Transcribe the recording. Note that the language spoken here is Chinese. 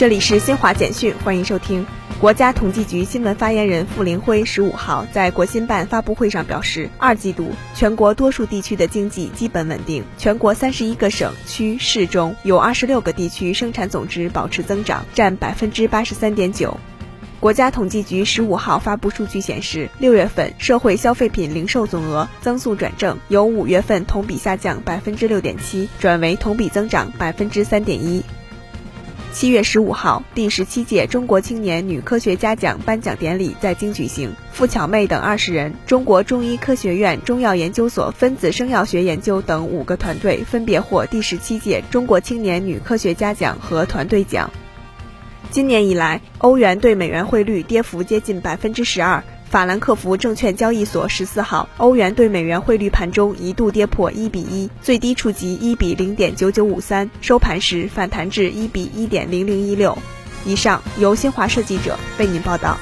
这里是新华简讯，欢迎收听。国家统计局新闻发言人傅林辉十五号在国新办发布会上表示，二季度全国多数地区的经济基本稳定，全国三十一个省区市中有二十六个地区生产总值保持增长，占百分之八十三点九。国家统计局十五号发布数据显示，六月份社会消费品零售总额增速转正，由五月份同比下降百分之六点七，转为同比增长百分之三点一。七月十五号，第十七届中国青年女科学家奖颁奖典礼在京举行，付巧妹等二十人，中国中医科学院中药研究所分子生药学研究等五个团队分别获第十七届中国青年女科学家奖和团队奖。今年以来，欧元对美元汇率跌幅接近百分之十二。法兰克福证券交易所十四号，欧元对美元汇率盘中一度跌破一比一，最低触及一比零点九九五三，收盘时反弹至一比一点零零一六。以上由新华社记者为您报道。